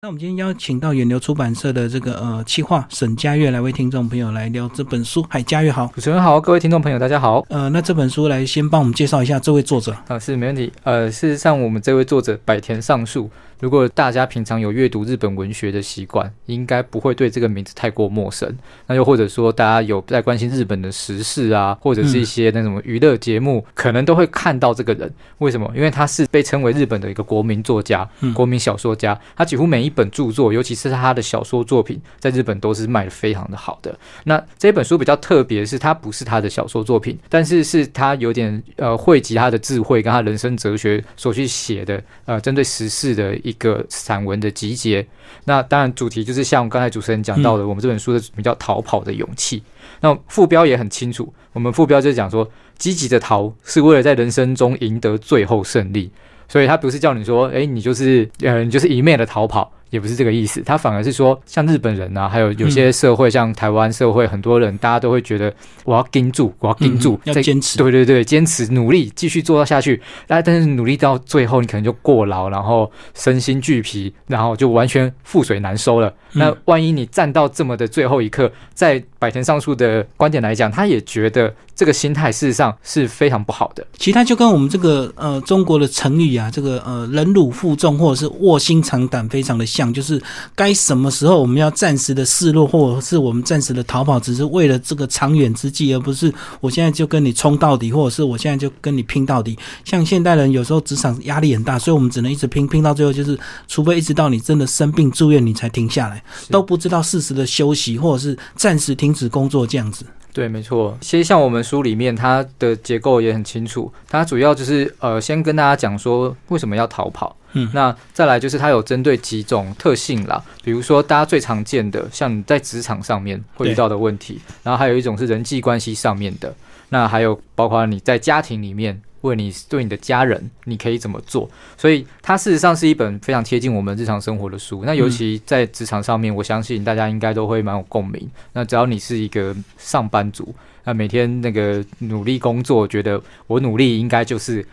那我们今天邀请到远流出版社的这个呃企划沈佳悦来为听众朋友来聊这本书。嗨，佳悦好。主持人好，各位听众朋友大家好。呃，那这本书来先帮我们介绍一下这位作者。啊，是没问题。呃，事实上我们这位作者百田尚树。如果大家平常有阅读日本文学的习惯，应该不会对这个名字太过陌生。那又或者说，大家有在关心日本的时事啊，或者是一些那什么娱乐节目，可能都会看到这个人。为什么？因为他是被称为日本的一个国民作家、国民小说家。他几乎每一本著作，尤其是他的小说作品，在日本都是卖的非常的好的。那这本书比较特别，是它不是他的小说作品，但是是他有点呃汇集他的智慧跟他人生哲学所去写的呃针对时事的。一个散文的集结，那当然主题就是像刚才主持人讲到的，我们这本书的名叫《逃跑的勇气》。那副标也很清楚，我们副标就是讲说，积极的逃是为了在人生中赢得最后胜利，所以他不是叫你说，哎，你就是呃，你就是一面的逃跑。也不是这个意思，他反而是说，像日本人啊，还有有些社会，像台湾社会，很多人大家都会觉得，我要盯住，我要盯住，要坚持，对对对，坚持努力，继续做到下去。但但是努力到最后，你可能就过劳，然后身心俱疲，然后就完全覆水难收了。那万一你站到这么的最后一刻，在百田上树的观点来讲，他也觉得这个心态事实上是非常不好的。其他就跟我们这个呃中国的成语啊，这个呃忍辱负重或者是卧薪尝胆，非常的。讲就是该什么时候我们要暂时的示弱，或者是我们暂时的逃跑，只是为了这个长远之计，而不是我现在就跟你冲到底，或者是我现在就跟你拼到底。像现代人有时候职场压力很大，所以我们只能一直拼，拼到最后就是，除非一直到你真的生病住院，你才停下来，都不知道适时的休息，或者是暂时停止工作这样子。对，没错。其实像我们书里面，它的结构也很清楚，它主要就是呃，先跟大家讲说为什么要逃跑。嗯，那再来就是它有针对几种特性啦，比如说大家最常见的，像你在职场上面会遇到的问题，然后还有一种是人际关系上面的，那还有包括你在家庭里面为你对你的家人，你可以怎么做？所以它事实上是一本非常贴近我们日常生活的书。那尤其在职场上面，我相信大家应该都会蛮有共鸣。那只要你是一个上班族，那每天那个努力工作，觉得我努力应该就是。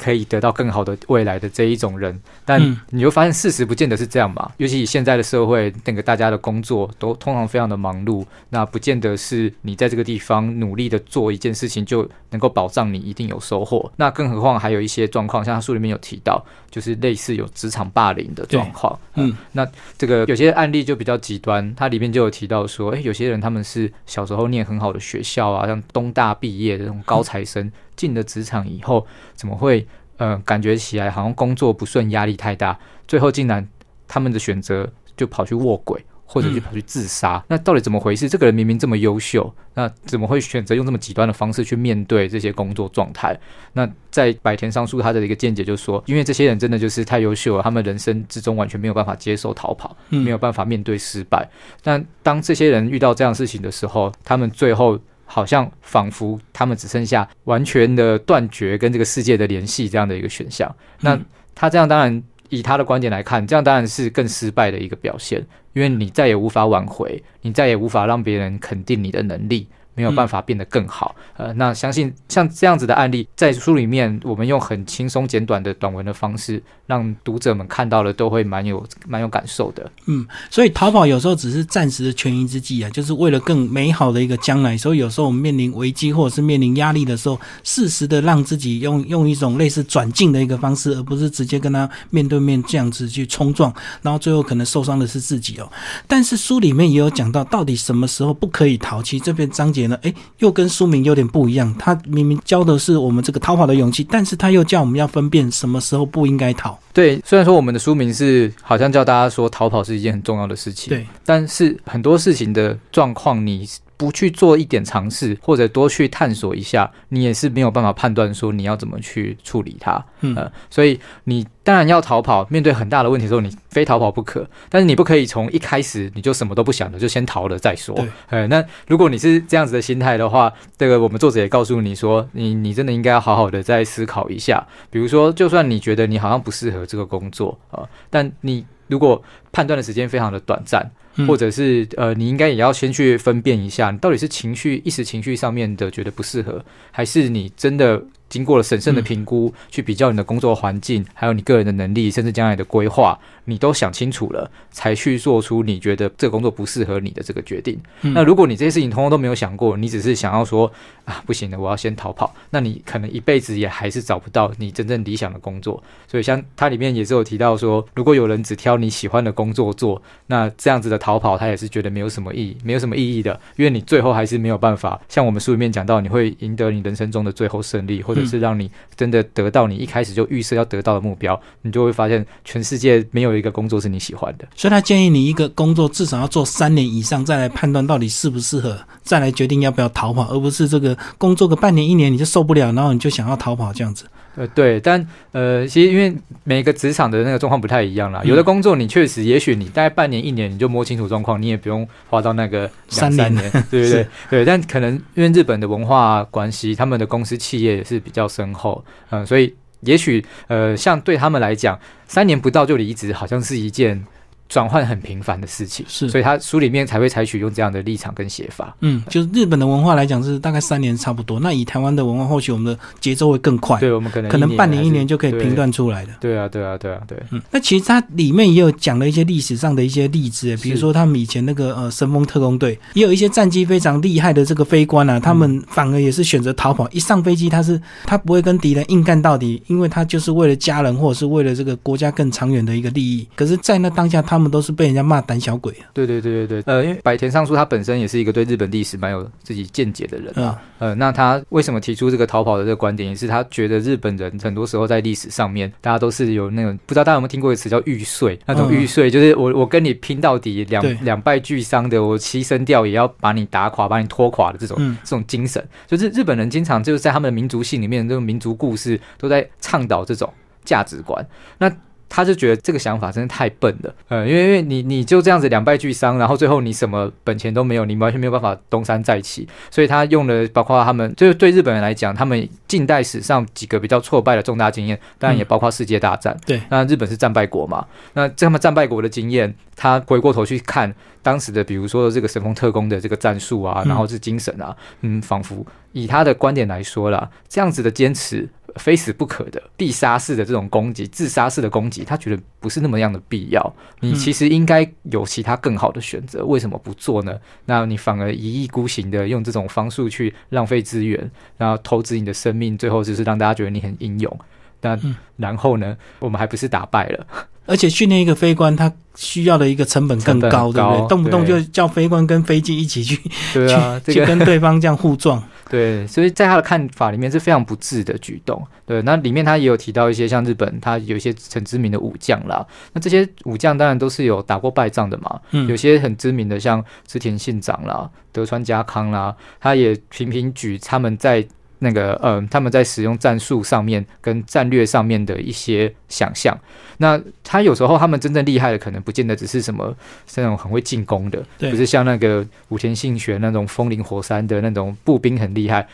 可以得到更好的未来的这一种人，但你会发现事实不见得是这样嘛？尤其以现在的社会，那个大家的工作都通常非常的忙碌，那不见得是你在这个地方努力的做一件事情就能够保障你一定有收获。那更何况还有一些状况，像他书里面有提到，就是类似有职场霸凌的状况。嗯，那这个有些案例就比较极端，它里面就有提到说，诶，有些人他们是小时候念很好的学校啊，像东大毕业的这种高材生。进了职场以后，怎么会呃感觉起来好像工作不顺，压力太大，最后竟然他们的选择就跑去卧轨。或者就跑去自杀，那到底怎么回事？这个人明明这么优秀，那怎么会选择用这么极端的方式去面对这些工作状态？那在百田上树他的一个见解就是说，因为这些人真的就是太优秀了，他们人生之中完全没有办法接受逃跑，没有办法面对失败。但当这些人遇到这样事情的时候，他们最后好像仿佛他们只剩下完全的断绝跟这个世界的联系这样的一个选项。那他这样当然。以他的观点来看，这样当然是更失败的一个表现，因为你再也无法挽回，你再也无法让别人肯定你的能力。没有办法变得更好，呃，那相信像这样子的案例，在书里面，我们用很轻松简短的短文的方式，让读者们看到了，都会蛮有蛮有感受的。嗯，所以逃跑有时候只是暂时的权宜之计啊，就是为了更美好的一个将来。所以有时候我们面临危机或者是面临压力的时候，适时的让自己用用一种类似转进的一个方式，而不是直接跟他面对面这样子去冲撞，然后最后可能受伤的是自己哦。但是书里面也有讲到，到底什么时候不可以逃？其实这篇章节。哎，又跟书名有点不一样。他明明教的是我们这个逃跑的勇气，但是他又叫我们要分辨什么时候不应该逃。对，虽然说我们的书名是好像叫大家说逃跑是一件很重要的事情，对，但是很多事情的状况你。不去做一点尝试，或者多去探索一下，你也是没有办法判断说你要怎么去处理它。嗯，所以你当然要逃跑，面对很大的问题的时候，你非逃跑不可。但是你不可以从一开始你就什么都不想的，就先逃了再说。对，那如果你是这样子的心态的话，这个我们作者也告诉你说，你你真的应该要好好的再思考一下。比如说，就算你觉得你好像不适合这个工作啊，但你如果判断的时间非常的短暂。或者是呃，你应该也要先去分辨一下，你到底是情绪一时情绪上面的觉得不适合，还是你真的经过了审慎的评估，去比较你的工作环境，还有你个人的能力，甚至将来的规划，你都想清楚了，才去做出你觉得这个工作不适合你的这个决定。那如果你这些事情通通都没有想过，你只是想要说啊，不行的，我要先逃跑，那你可能一辈子也还是找不到你真正理想的工作。所以像它里面也是有提到说，如果有人只挑你喜欢的工作做，那这样子的逃跑，他也是觉得没有什么意义，没有什么意义的，因为你最后还是没有办法像我们书里面讲到，你会赢得你人生中的最后胜利，或者是让你真的得到你一开始就预设要得到的目标，你就会发现全世界没有一个工作是你喜欢的。所以他建议你一个工作至少要做三年以上，再来判断到底适不适合，再来决定要不要逃跑，而不是这个工作个半年一年你就受不了，然后你就想要逃跑这样子。呃，对，但呃，其实因为每个职场的那个状况不太一样啦，有的工作你确实，也许你大概半年一年你就摸清楚状况，你也不用花到那个三年，对不对？对，但可能因为日本的文化关系，他们的公司企业也是比较深厚，嗯，所以也许呃，像对他们来讲，三年不到就离职，好像是一件。转换很频繁的事情，是，所以他书里面才会采取用这样的立场跟写法。嗯，就是日本的文化来讲是大概三年差不多，那以台湾的文化，或许我们的节奏会更快。对，我们可能可能半年一年就可以评断出来的。对啊，对啊，对啊，对。嗯，那其实它里面也有讲了一些历史上的一些例子，比如说他们以前那个呃神风特工队，也有一些战机非常厉害的这个飞官啊，他们反而也是选择逃跑。一上飞机，他是他不会跟敌人硬干到底，因为他就是为了家人或者是为了这个国家更长远的一个利益。可是，在那当下，他们都是被人家骂。胆小鬼啊！对对对对对，呃，因为百田尚书他本身也是一个对日本历史蛮有自己见解的人啊，呃，那他为什么提出这个逃跑的这个观点，也是他觉得日本人很多时候在历史上面，大家都是有那种不知道大家有没有听过一个词叫玉碎，那种玉碎就是我我跟你拼到底，两两败俱伤的，我牺牲掉也要把你打垮，把你拖垮的这种这种精神，就是日本人经常就是在他们的民族性里面，这种民族故事都在倡导这种价值观，那。他就觉得这个想法真的太笨了，呃，因为因为你你就这样子两败俱伤，然后最后你什么本钱都没有，你完全没有办法东山再起，所以他用了包括他们就是对日本人来讲，他们近代史上几个比较挫败的重大经验，当然也包括世界大战，对，那日本是战败国嘛，那这么战败国的经验，他回过头去看当时的，比如说这个神风特工的这个战术啊，然后是精神啊，嗯，仿佛以他的观点来说啦，这样子的坚持。非死不可的必杀式的这种攻击，自杀式的攻击，他觉得不是那么样的必要。你其实应该有其他更好的选择，为什么不做呢？那你反而一意孤行的用这种方式去浪费资源，然后投资你的生命，最后只是让大家觉得你很英勇。但然后呢，我们还不是打败了？而且训练一个飞官，他需要的一个成本更高，对不对？动不动就叫飞官跟飞机一起去，对啊，去跟对方这样互撞。对，所以在他的看法里面是非常不智的举动。对，那里面他也有提到一些像日本，他有一些很知名的武将啦。那这些武将当然都是有打过败仗的嘛。嗯，有些很知名的，像织田信长啦、德川家康啦，他也频频举他们在。那个，嗯，他们在使用战术上面跟战略上面的一些想象，那他有时候他们真正厉害的，可能不见得只是什么那种很会进攻的，不是像那个武田信玄那种风林火山的那种步兵很厉害。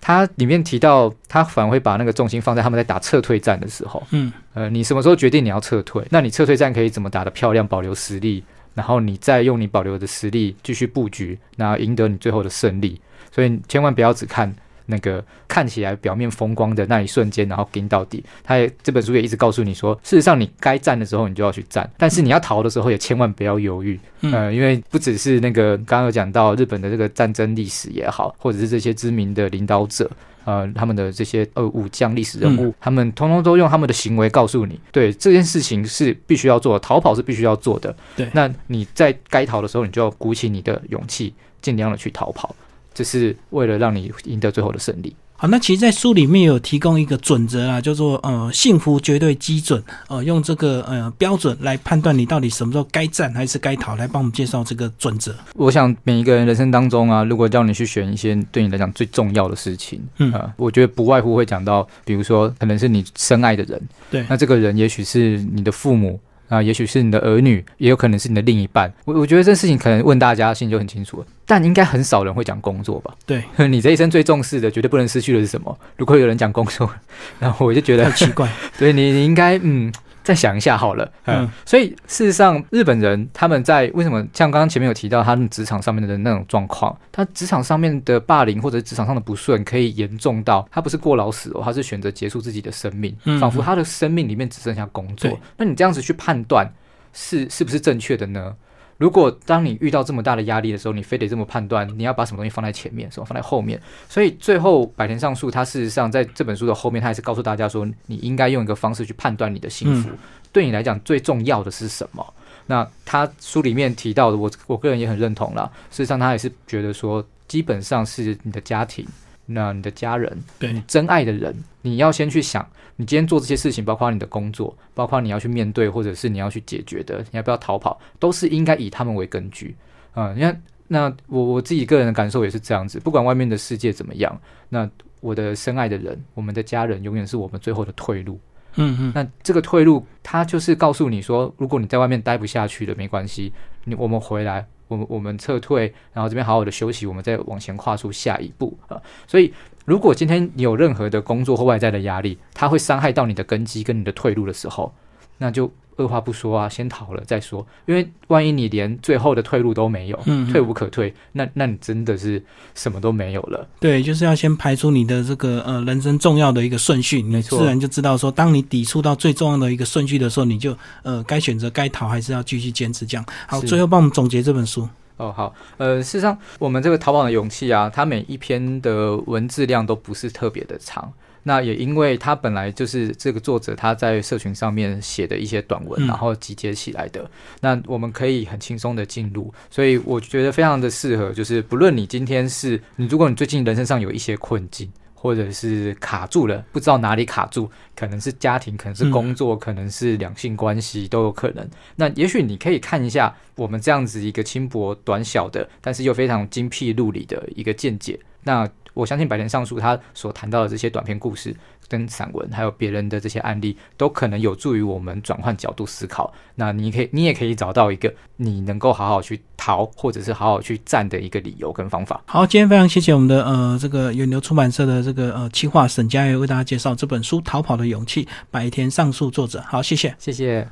他里面提到，他反而会把那个重心放在他们在打撤退战的时候，嗯，呃，你什么时候决定你要撤退？那你撤退战可以怎么打的漂亮，保留实力，然后你再用你保留的实力继续布局，那赢得你最后的胜利。所以千万不要只看。那个看起来表面风光的那一瞬间，然后跟到底。他也这本书也一直告诉你说，事实上你该战的时候你就要去战，但是你要逃的时候也千万不要犹豫。呃，因为不只是那个刚刚有讲到日本的这个战争历史也好，或者是这些知名的领导者，呃，他们的这些呃武将历史人物，他们通通都用他们的行为告诉你，对这件事情是必须要做的，逃跑是必须要做的。对，那你在该逃的时候，你就要鼓起你的勇气，尽量的去逃跑。这是为了让你赢得最后的胜利。好，那其实，在书里面有提供一个准则啊，叫做呃幸福绝对基准，呃，用这个呃标准来判断你到底什么时候该战还是该逃，来帮我们介绍这个准则。我想每一个人人生当中啊，如果叫你去选一些对你来讲最重要的事情，嗯啊，我觉得不外乎会讲到，比如说可能是你深爱的人，对，那这个人也许是你的父母。啊，也许是你的儿女，也有可能是你的另一半。我我觉得这事情可能问大家心里就很清楚了，但应该很少人会讲工作吧？对，你这一生最重视的，绝对不能失去的是什么？如果有人讲工作，然后我就觉得奇怪。对你，你应该嗯，再想一下好了。嗯，所以事实上，日本人他们在为什么像刚刚前面有提到他们职场上面的那种状况，他职场上面的霸凌或者职场上的不顺可以严重到他不是过劳死哦，他是选择结束自己的生命，仿佛他的生命里面只剩下工作。那你这样子去判断是是不是正确的呢？如果当你遇到这么大的压力的时候，你非得这么判断，你要把什么东西放在前面，什么放在后面？所以最后百田上树，他事实上在这本书的后面，他还是告诉大家说，你应该用一个方式去判断你的幸福。对你来讲，最重要的是什么？那他书里面提到的，我我个人也很认同了。事实上，他也是觉得说，基本上是你的家庭。那你的家人，对你真爱的人，你要先去想，你今天做这些事情，包括你的工作，包括你要去面对，或者是你要去解决的，你要不要逃跑，都是应该以他们为根据啊。你看，那我我自己个人的感受也是这样子，不管外面的世界怎么样，那我的深爱的人，我们的家人，永远是我们最后的退路。嗯嗯，那这个退路，他就是告诉你说，如果你在外面待不下去了，没关系，你我们回来。我们我们撤退，然后这边好好的休息，我们再往前跨出下一步啊！所以，如果今天你有任何的工作或外在的压力，它会伤害到你的根基跟你的退路的时候，那就。二话不说啊，先逃了再说。因为万一你连最后的退路都没有，退无可退，那那你真的是什么都没有了。对，就是要先排出你的这个呃人生重要的一个顺序，你自然就知道说，当你抵触到最重要的一个顺序的时候，你就呃该选择该逃还是要继续坚持这样。好，最后帮我们总结这本书。哦，好，呃，事实上我们这个逃跑的勇气啊，它每一篇的文字量都不是特别的长。那也因为他本来就是这个作者他在社群上面写的一些短文，然后集结起来的。那我们可以很轻松的进入，所以我觉得非常的适合。就是不论你今天是你，如果你最近人生上有一些困境，或者是卡住了，不知道哪里卡住，可能是家庭，可能是工作，可能是两性关系，都有可能。那也许你可以看一下我们这样子一个轻薄短小的，但是又非常精辟入理的一个见解。那我相信白田上树他所谈到的这些短篇故事、跟散文，还有别人的这些案例，都可能有助于我们转换角度思考。那你可以，你也可以找到一个你能够好好去逃，或者是好好去站的一个理由跟方法。好，今天非常谢谢我们的呃这个远流出版社的这个呃企划沈佳悦为大家介绍这本书《逃跑的勇气》，白田上树作者。好，谢谢，谢谢。